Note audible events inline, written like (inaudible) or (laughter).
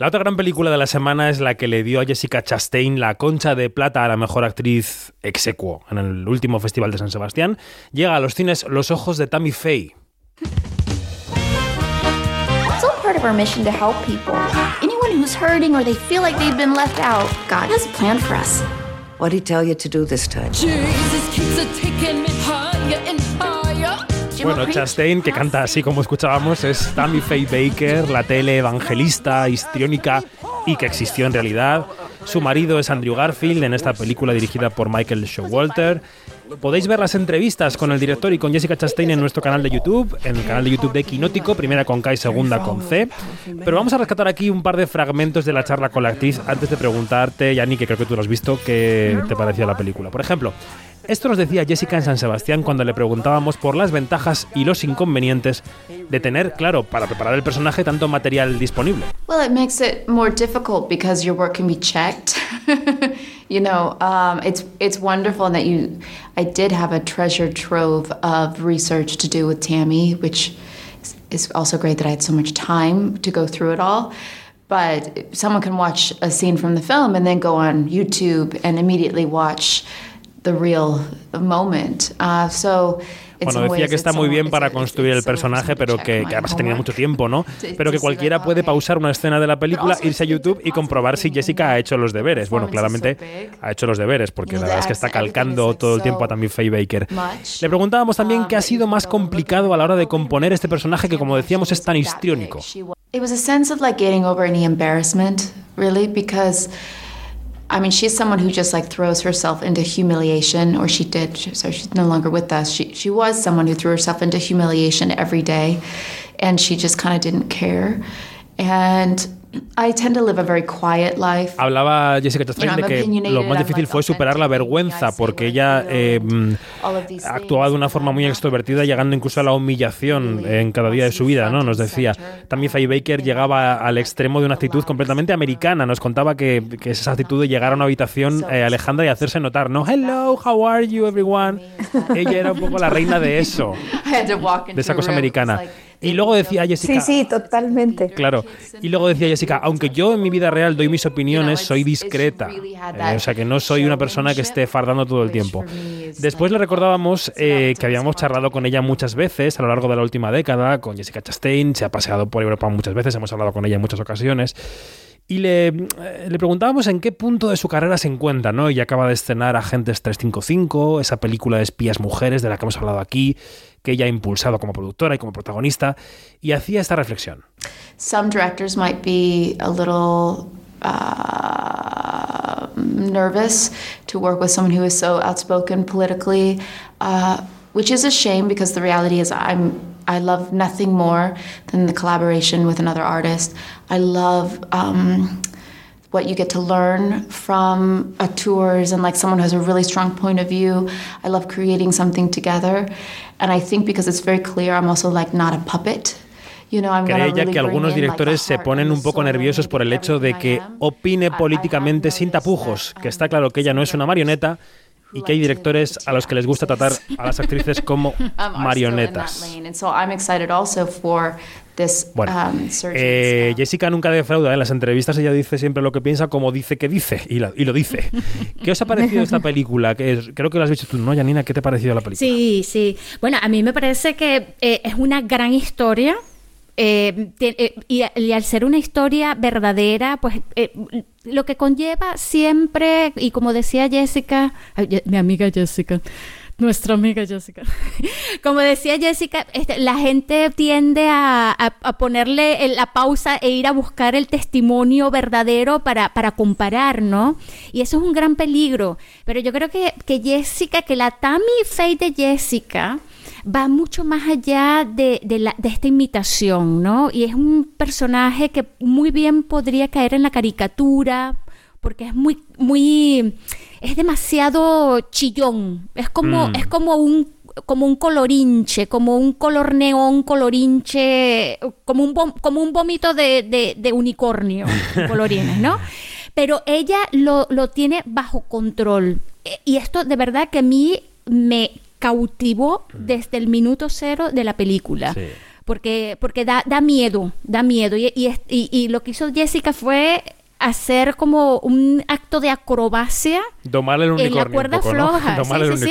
La otra gran película de la semana es la que le dio a Jessica Chastain la concha de plata a la mejor actriz ex equo en el último Festival de San Sebastián. Llega a los cines Los ojos de Tammy Faye. It's all part of our mission to help people. Anyone who's hurting or they feel like they've been left out, God has a plan for us. What did he tell you to do this time? Jesus keeps a taking me higher and higher. Bueno, Chastain, que canta así como escuchábamos, es Tammy Faye Baker, la tele evangelista, histriónica y que existió en realidad. Su marido es Andrew Garfield en esta película dirigida por Michael Showalter. Podéis ver las entrevistas con el director y con Jessica Chastain en nuestro canal de YouTube, en el canal de YouTube de Quinótico, primera con K y segunda con C. Pero vamos a rescatar aquí un par de fragmentos de la charla con la actriz antes de preguntarte, Yanni, que creo que tú lo has visto, qué te parecía la película. Por ejemplo, esto nos decía Jessica en San Sebastián cuando le preguntábamos por las ventajas y los inconvenientes de tener, claro, para preparar el personaje tanto material disponible. Well, it makes it more difficult because your work can be checked. (laughs) you know, um, it's it's wonderful that you. I did have a treasure trove of research to do with Tammy, which is- is also great that I had so much time to go through it all. But someone can watch a scene from the film and then go on YouTube and immediately watch the real moment. Uh, so. Bueno, decía que está muy bien para construir el personaje, pero que, que además tenía mucho tiempo, ¿no? (laughs) Pero que cualquiera puede pausar una escena de la película, irse a YouTube y comprobar si Jessica ha hecho los deberes. Bueno, claramente ha hecho los deberes, porque la verdad es que está calcando todo el tiempo a también Faye Baker. Le preguntábamos también qué ha sido más complicado a la hora de componer este personaje que, como decíamos, es tan histriónico. It was a sense of like getting over any embarrassment, really, because I mean, she's someone who just like throws herself into humiliation, or she did. So she's no longer with us. She she was someone who threw herself into humiliation every day, and she just kind of didn't care. And I tend to live a very quiet life. Hablaba Jessica Chastain de que lo más difícil fue superar la vergüenza, porque ella eh, actuaba de una forma muy extrovertida, llegando incluso a la humillación en cada día de su vida, ¿no? Nos decía. También Faye Baker llegaba al extremo de una actitud completamente americana. Nos contaba que, que esa actitud de llegar a una habitación, eh, Alejandra, y hacerse notar, ¿no? Hello, how are you, everyone? Ella era un poco la reina de eso, (laughs) de esa cosa americana. Y luego decía Jessica... Sí, sí, totalmente. Claro. Y luego decía Jessica, aunque yo en mi vida real doy mis opiniones, soy discreta. Eh, o sea, que no soy una persona que esté fardando todo el tiempo. Después le recordábamos eh, que habíamos charlado con ella muchas veces a lo largo de la última década, con Jessica Chastain, se ha paseado por Europa muchas veces, hemos hablado con ella en muchas ocasiones. Y le, eh, le preguntábamos en qué punto de su carrera se encuentra, ¿no? Ella acaba de estrenar Agentes 355, esa película de espías mujeres de la que hemos hablado aquí, que ella ha impulsado como productora y como protagonista, y hacía esta reflexión. some directors might be a little uh, nervous to work with someone who is so outspoken politically, uh, which is a shame because the reality is I'm I love nothing more than the collaboration with another artist. I love. Um, what you get to learn from uh, tours and like someone who has a really strong point of view. I love creating something together. And I think because it's very clear, I'm also like not a puppet. You know, I'm Cree ella que algunos directores se ponen un poco nerviosos por el hecho de que opine políticamente sin tapujos, que está claro que ella no es una marioneta y que hay directores a los que les gusta tratar a las actrices (laughs) como marionetas. lane. And so I'm excited also for this Bueno, um. Eh, Jessica nunca defrauda en las entrevistas, ella dice siempre lo que piensa como dice que dice y, la- y lo dice. (laughs) ¿Qué os ha parecido esta película? Que es- creo que lo has visto tú, ¿no, Janina? ¿Qué te ha parecido la película? Sí, sí. Bueno, a mí me parece que eh, es una gran historia. Eh, eh, y, y al ser una historia verdadera, pues eh, lo que conlleva siempre, y como decía Jessica, mi amiga Jessica, nuestra amiga Jessica, (laughs) como decía Jessica, este, la gente tiende a, a- a ponerle el- la pausa e ir a buscar el testimonio verdadero para, para comparar, ¿no? Y eso es un gran peligro. Pero yo creo que, que Jessica, que la Tammy Faye de Jessica va mucho más allá de, de la- de esta imitación, ¿no? Y es un personaje que muy bien podría caer en la caricatura, porque es muy, muy, es demasiado chillón. Es como, Mm. es como un como un colorinche, como un color neón, colorinche, como un, como un vómito de, de- de unicornio, (laughs) colorines, ¿no? Pero ella lo, lo tiene bajo control. E- Y esto de verdad que a mí me cautivó desde el minuto cero de la película. porque, porque da, da miedo, da miedo. Y, y, y, lo que hizo Jessica fue hacer como un acto de acrobacia Domar el en unicornio. la cuerda floja. (laughs) Sí, sí.